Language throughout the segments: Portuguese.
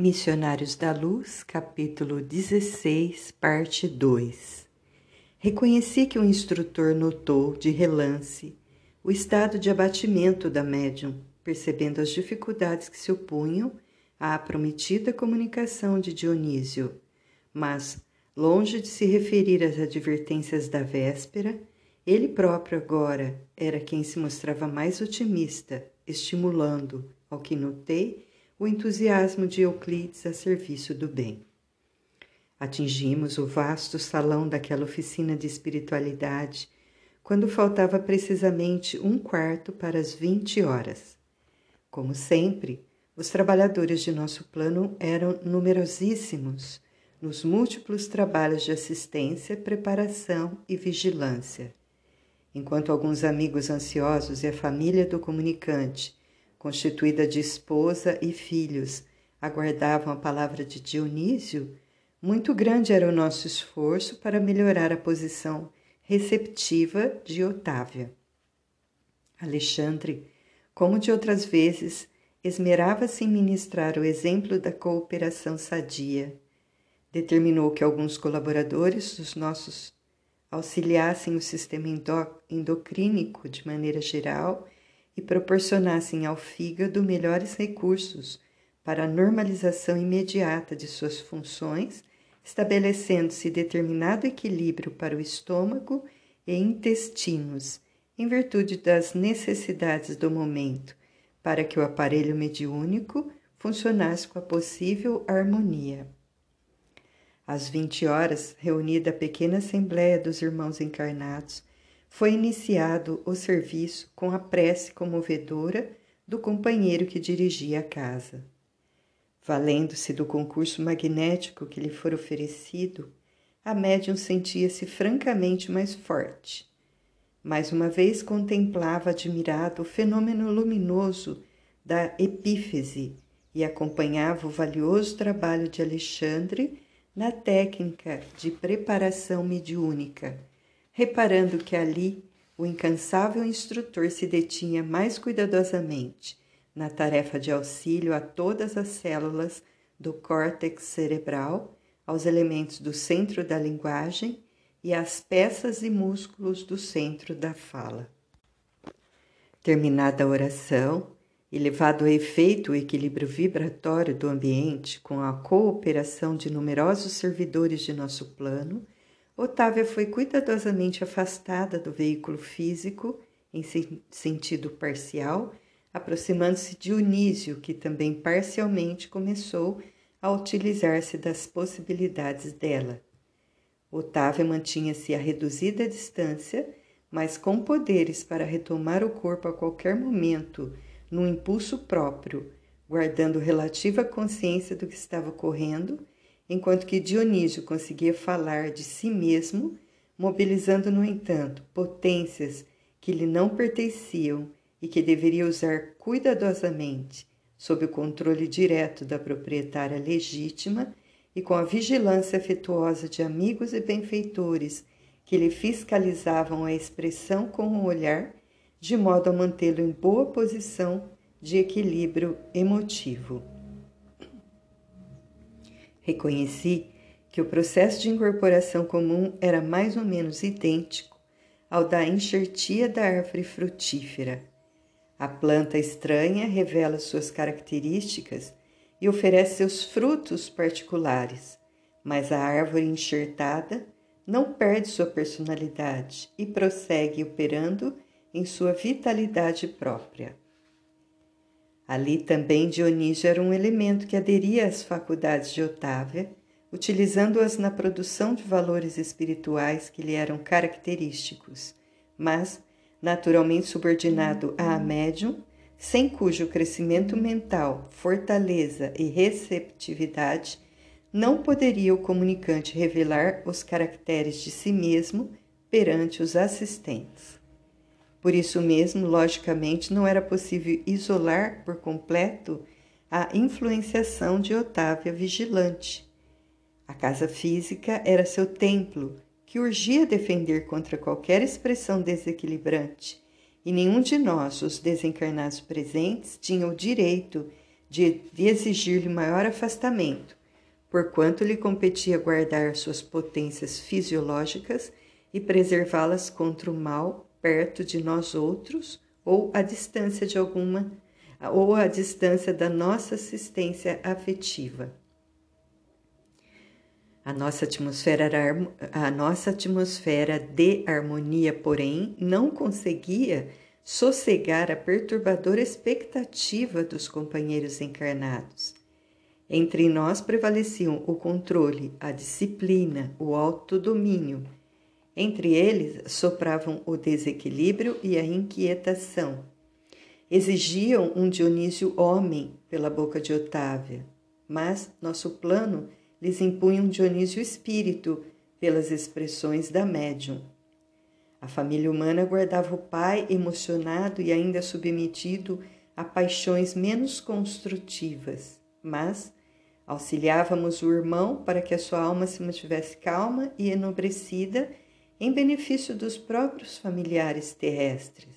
Missionários da Luz, capítulo 16, parte 2 Reconheci que o instrutor notou, de relance, o estado de abatimento da médium, percebendo as dificuldades que se opunham à prometida comunicação de Dionísio, mas, longe de se referir às advertências da véspera, ele próprio agora era quem se mostrava mais otimista, estimulando, ao que notei, o entusiasmo de Euclides a serviço do bem. Atingimos o vasto salão daquela oficina de espiritualidade quando faltava precisamente um quarto para as vinte horas. Como sempre, os trabalhadores de nosso plano eram numerosíssimos nos múltiplos trabalhos de assistência, preparação e vigilância. Enquanto alguns amigos ansiosos e a família do comunicante constituída de esposa e filhos, aguardavam a palavra de Dionísio, muito grande era o nosso esforço para melhorar a posição receptiva de Otávia. Alexandre, como de outras vezes, esmerava-se em ministrar o exemplo da cooperação sadia. Determinou que alguns colaboradores dos nossos auxiliassem o sistema endocrínico de maneira geral e proporcionassem ao fígado melhores recursos para a normalização imediata de suas funções, estabelecendo-se determinado equilíbrio para o estômago e intestinos, em virtude das necessidades do momento, para que o aparelho mediúnico funcionasse com a possível harmonia. Às vinte horas, reunida a pequena assembléia dos irmãos encarnados, foi iniciado o serviço com a prece comovedora do companheiro que dirigia a casa. Valendo-se do concurso magnético que lhe for oferecido, a médium sentia-se francamente mais forte. Mais uma vez contemplava admirado o fenômeno luminoso da epífese e acompanhava o valioso trabalho de Alexandre na técnica de preparação mediúnica reparando que ali o incansável instrutor se detinha mais cuidadosamente na tarefa de auxílio a todas as células do córtex cerebral, aos elementos do centro da linguagem e às peças e músculos do centro da fala. Terminada a oração e levado a efeito o equilíbrio vibratório do ambiente com a cooperação de numerosos servidores de nosso plano, Otávia foi cuidadosamente afastada do veículo físico em sentido parcial, aproximando-se de Unísio, que também parcialmente começou a utilizar-se das possibilidades dela. Otávia mantinha-se a reduzida distância, mas com poderes para retomar o corpo a qualquer momento, num impulso próprio, guardando relativa consciência do que estava ocorrendo enquanto que Dionísio conseguia falar de si mesmo, mobilizando, no entanto, potências que lhe não pertenciam e que deveria usar cuidadosamente, sob o controle direto da proprietária legítima e com a vigilância afetuosa de amigos e benfeitores que lhe fiscalizavam a expressão com o olhar, de modo a mantê-lo em boa posição de equilíbrio emotivo. Reconheci que o processo de incorporação comum era mais ou menos idêntico ao da enxertia da árvore frutífera. A planta estranha revela suas características e oferece seus frutos particulares, mas a árvore enxertada não perde sua personalidade e prossegue operando em sua vitalidade própria. Ali também Dionísio era um elemento que aderia às faculdades de Otávia, utilizando-as na produção de valores espirituais que lhe eram característicos, mas naturalmente subordinado à médium, sem cujo crescimento mental, fortaleza e receptividade não poderia o comunicante revelar os caracteres de si mesmo perante os assistentes. Por isso mesmo, logicamente, não era possível isolar por completo a influenciação de Otávia vigilante. A casa física era seu templo, que urgia defender contra qualquer expressão desequilibrante, e nenhum de nós, os desencarnados presentes, tinha o direito de, exigir-lhe maior afastamento, porquanto lhe competia guardar suas potências fisiológicas e preservá-las contra o mal perto de nós outros ou à distância de alguma ou à distância da nossa assistência afetiva. A nossa atmosfera, a nossa atmosfera de harmonia, porém, não conseguia sossegar a perturbadora expectativa dos companheiros encarnados. Entre nós prevaleciam o controle, a disciplina, o autodomínio. Entre eles sopravam o desequilíbrio e a inquietação. Exigiam um Dionísio homem pela boca de Otávia, mas nosso plano lhes impunha um Dionísio espírito pelas expressões da médium. A família humana guardava o pai emocionado e ainda submetido a paixões menos construtivas, mas auxiliávamos o irmão para que a sua alma se mantivesse calma e enobrecida em benefício dos próprios familiares terrestres.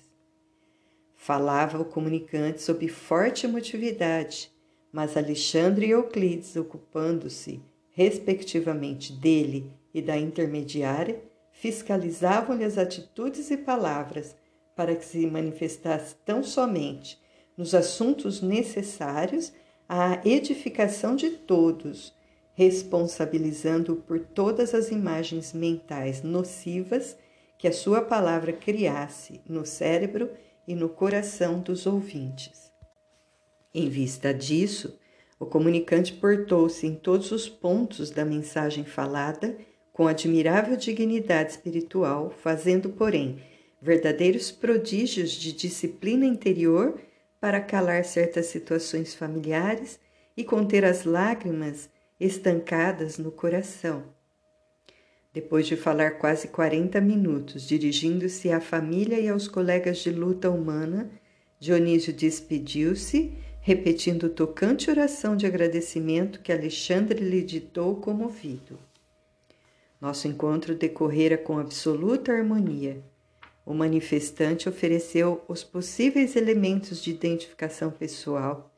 Falava o comunicante sob forte emotividade, mas Alexandre e Euclides, ocupando-se, respectivamente, dele e da intermediária, fiscalizavam-lhe as atitudes e palavras para que se manifestasse tão somente nos assuntos necessários à edificação de todos, responsabilizando-o por todas as imagens mentais nocivas que a sua palavra criasse no cérebro e no coração dos ouvintes. Em vista disso, o comunicante portou-se em todos os pontos da mensagem falada com admirável dignidade espiritual, fazendo, porém, verdadeiros prodígios de disciplina interior para calar certas situações familiares e conter as lágrimas estancadas no coração. Depois de falar quase 40 minutos, dirigindo-se à família e aos colegas de luta humana, Dionísio despediu-se, repetindo tocante oração de agradecimento que Alexandre lhe ditou comovido. Nosso encontro decorrera com absoluta harmonia. O manifestante ofereceu os possíveis elementos de identificação pessoal,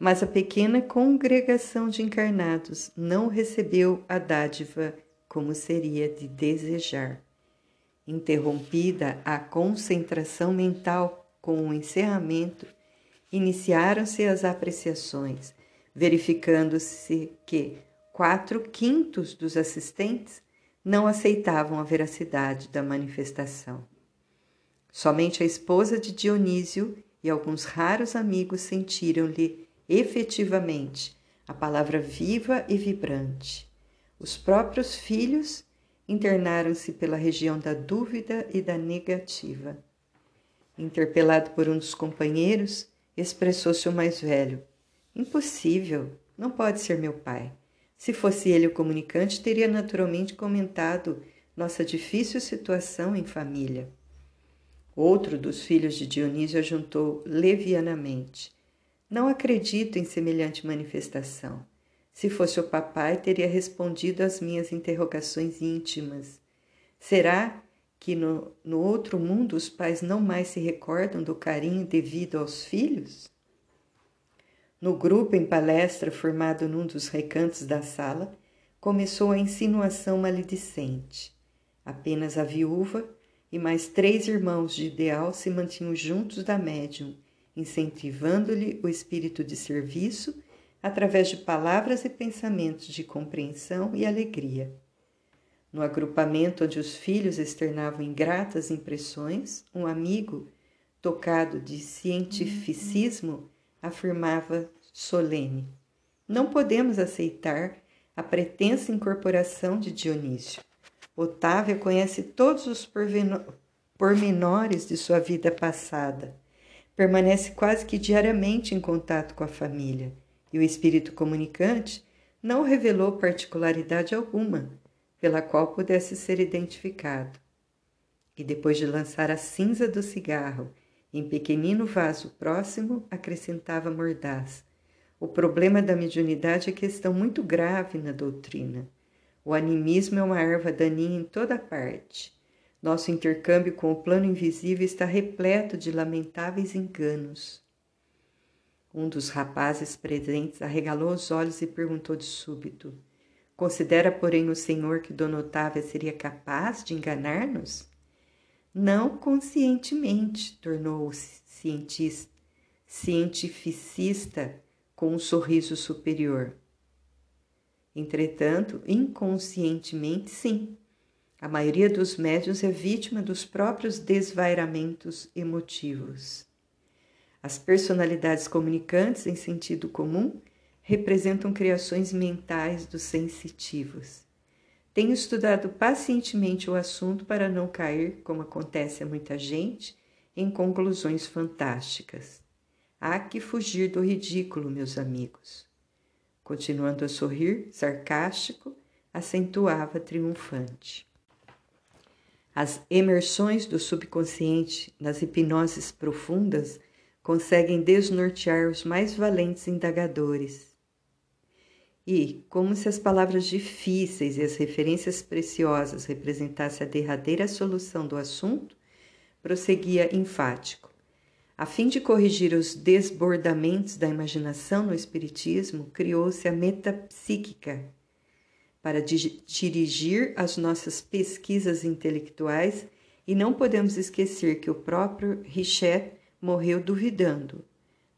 mas a pequena congregação de encarnados não recebeu a dádiva como seria de desejar. Interrompida a concentração mental com o encerramento, iniciaram-se as apreciações, verificando-se que quatro quintos dos assistentes não aceitavam a veracidade da manifestação. Somente a esposa de Dionísio e alguns raros amigos sentiram-lhe efetivamente a palavra viva e vibrante. Os próprios filhos internaram-se pela região da dúvida e da negativa. Interpelado por um dos companheiros, expressou-se o mais velho: Impossível, não pode ser meu pai. Se fosse ele o comunicante, teria naturalmente comentado nossa difícil situação em família. Outro dos filhos de Dionísio ajuntou levianamente: Não acredito em semelhante manifestação. Se fosse o papai, teria respondido às minhas interrogações íntimas. Será que no, no outro mundo os pais não mais se recordam do carinho devido aos filhos? No grupo em palestra, formado num dos recantos da sala, começou a insinuação maledicente. Apenas a viúva e mais três irmãos de ideal se mantinham juntos da médium, incentivando-lhe o espírito de serviço através de palavras e pensamentos de compreensão e alegria. No agrupamento onde os filhos externavam ingratas impressões, um amigo, tocado de cientificismo, afirmava solene: Não podemos aceitar a pretensa incorporação de Dionísio. Otávia conhece todos os pormenores de sua vida passada. Permanece quase que diariamente em contato com a família, e o espírito comunicante não revelou particularidade alguma pela qual pudesse ser identificado. E depois de lançar a cinza do cigarro em pequenino vaso próximo, acrescentava mordaz. O problema da mediunidade é questão muito grave na doutrina. O animismo é uma erva daninha em toda parte. Nosso intercâmbio com o plano invisível está repleto de lamentáveis enganos. Um dos rapazes presentes arregalou os olhos e perguntou de súbito: Considera, porém, o senhor que Dona Otávia seria capaz de enganar-nos? Não conscientemente, tornou o cientista, cientificista com um sorriso superior. Entretanto, inconscientemente, sim. A maioria dos médiuns é vítima dos próprios desvairamentos emotivos. As personalidades comunicantes, em sentido comum, representam criações mentais dos sensitivos. Tenho estudado pacientemente o assunto para não cair, como acontece a muita gente, em conclusões fantásticas. Há que fugir do ridículo, meus amigos. Continuando a sorrir, sarcástico, acentuava triunfante. As emersões do subconsciente nas hipnoses profundas conseguem desnortear os mais valentes indagadores. E, como se as palavras difíceis e as referências preciosas representassem a derradeira solução do assunto, prosseguia enfático. A fim de corrigir os desbordamentos da imaginação no Espiritismo, criou-se a metapsíquica para dirigir as nossas pesquisas intelectuais e não podemos esquecer que o próprio Richet morreu duvidando.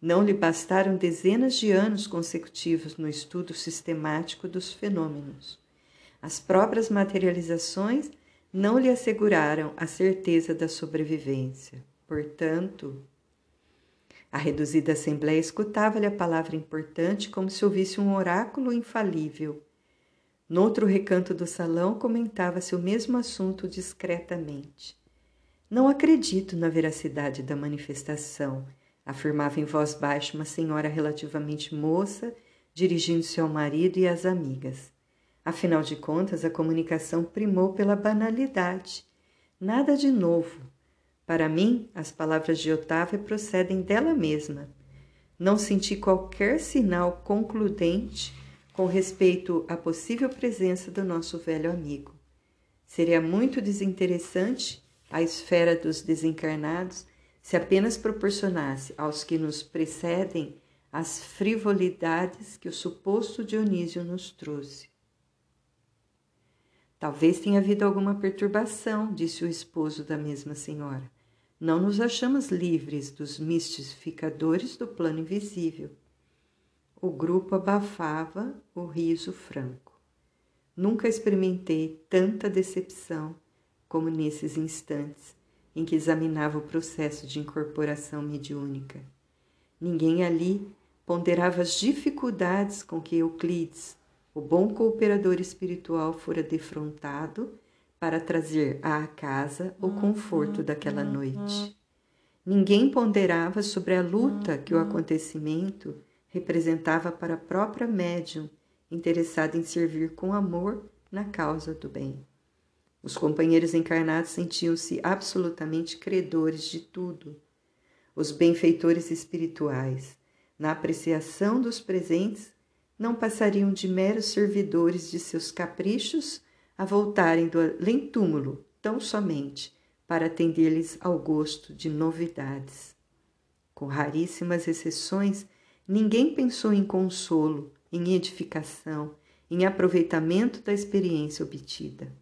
Não lhe bastaram dezenas de anos consecutivos no estudo sistemático dos fenômenos. As próprias materializações não lhe asseguraram a certeza da sobrevivência. Portanto, a reduzida assembleia escutava-lhe a palavra importante como se ouvisse um oráculo infalível. Noutro recanto do salão comentava-se o mesmo assunto discretamente. Não acredito na veracidade da manifestação, afirmava em voz baixa uma senhora relativamente moça, dirigindo-se ao marido e às amigas. Afinal de contas, a comunicação primou pela banalidade. Nada de novo, para mim, as palavras de Otávia procedem dela mesma. Não senti qualquer sinal concludente com respeito à possível presença do nosso velho amigo. Seria muito desinteressante a esfera dos desencarnados se apenas proporcionasse aos que nos precedem as frivolidades que o suposto Dionísio nos trouxe. Talvez tenha havido alguma perturbação, disse o esposo da mesma senhora. Não nos achamos livres dos mistificadores do plano invisível. O grupo abafava o riso franco. Nunca experimentei tanta decepção como nesses instantes em que examinava o processo de incorporação mediúnica. Ninguém ali ponderava as dificuldades com que Euclides, o bom cooperador espiritual, fora defrontado para trazer à casa o conforto daquela noite. Ninguém ponderava sobre a luta que o acontecimento representava para a própria médium, interessada em servir com amor na causa do bem. Os companheiros encarnados sentiam-se absolutamente credores de tudo. Os benfeitores espirituais, na apreciação dos presentes, não passariam de meros servidores de seus caprichos a voltarem do além-túmulo tão somente para atender-lhes ao gosto de novidades. Com raríssimas exceções, ninguém pensou em consolo, em edificação, em aproveitamento da experiência obtida.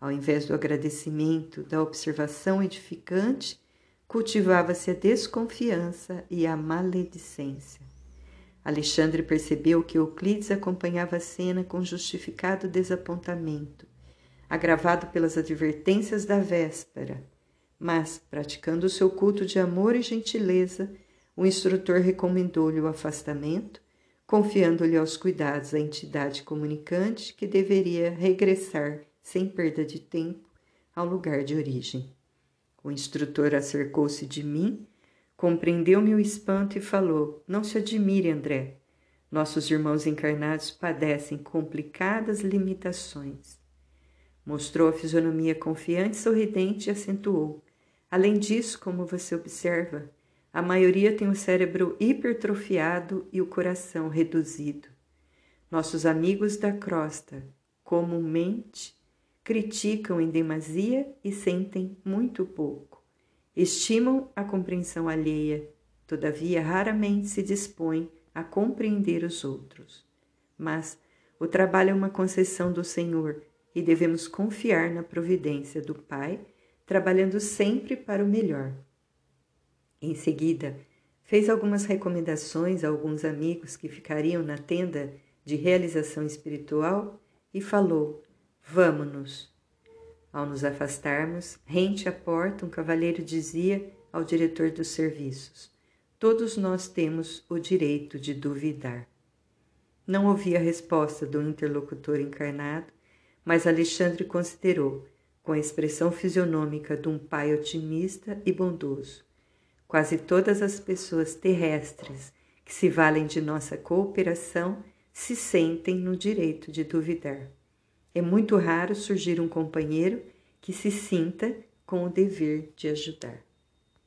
Ao invés do agradecimento, da observação edificante, cultivava-se a desconfiança e a maledicência. Alexandre percebeu que Euclides acompanhava a cena com justificado desapontamento, agravado pelas advertências da véspera. Mas, praticando o seu culto de amor e gentileza, o instrutor recomendou-lhe o afastamento, confiando-lhe aos cuidados a entidade comunicante que deveria regressar sem perda de tempo ao lugar de origem. O instrutor acercou-se de mim Compreendeu meu espanto e falou: Não se admire, André. Nossos irmãos encarnados padecem complicadas limitações. Mostrou a fisionomia confiante sorridente e acentuou: Além disso, como você observa, a maioria tem o cérebro hipertrofiado e o coração reduzido. Nossos amigos da crosta, comumente, criticam em demasia e sentem muito pouco estimam a compreensão alheia, todavia raramente se dispõe a compreender os outros. Mas o trabalho é uma concessão do Senhor e devemos confiar na providência do Pai, trabalhando sempre para o melhor. Em seguida, fez algumas recomendações a alguns amigos que ficariam na tenda de realização espiritual e falou: Vamo-nos. Ao nos afastarmos, rente à porta, um cavalheiro dizia ao diretor dos serviços: Todos nós temos o direito de duvidar. Não ouvi a resposta do interlocutor encarnado, mas Alexandre considerou, com a expressão fisionômica de um pai otimista e bondoso, quase todas as pessoas terrestres que se valem de nossa cooperação se sentem no direito de duvidar. É muito raro surgir um companheiro que se sinta com o dever de ajudar.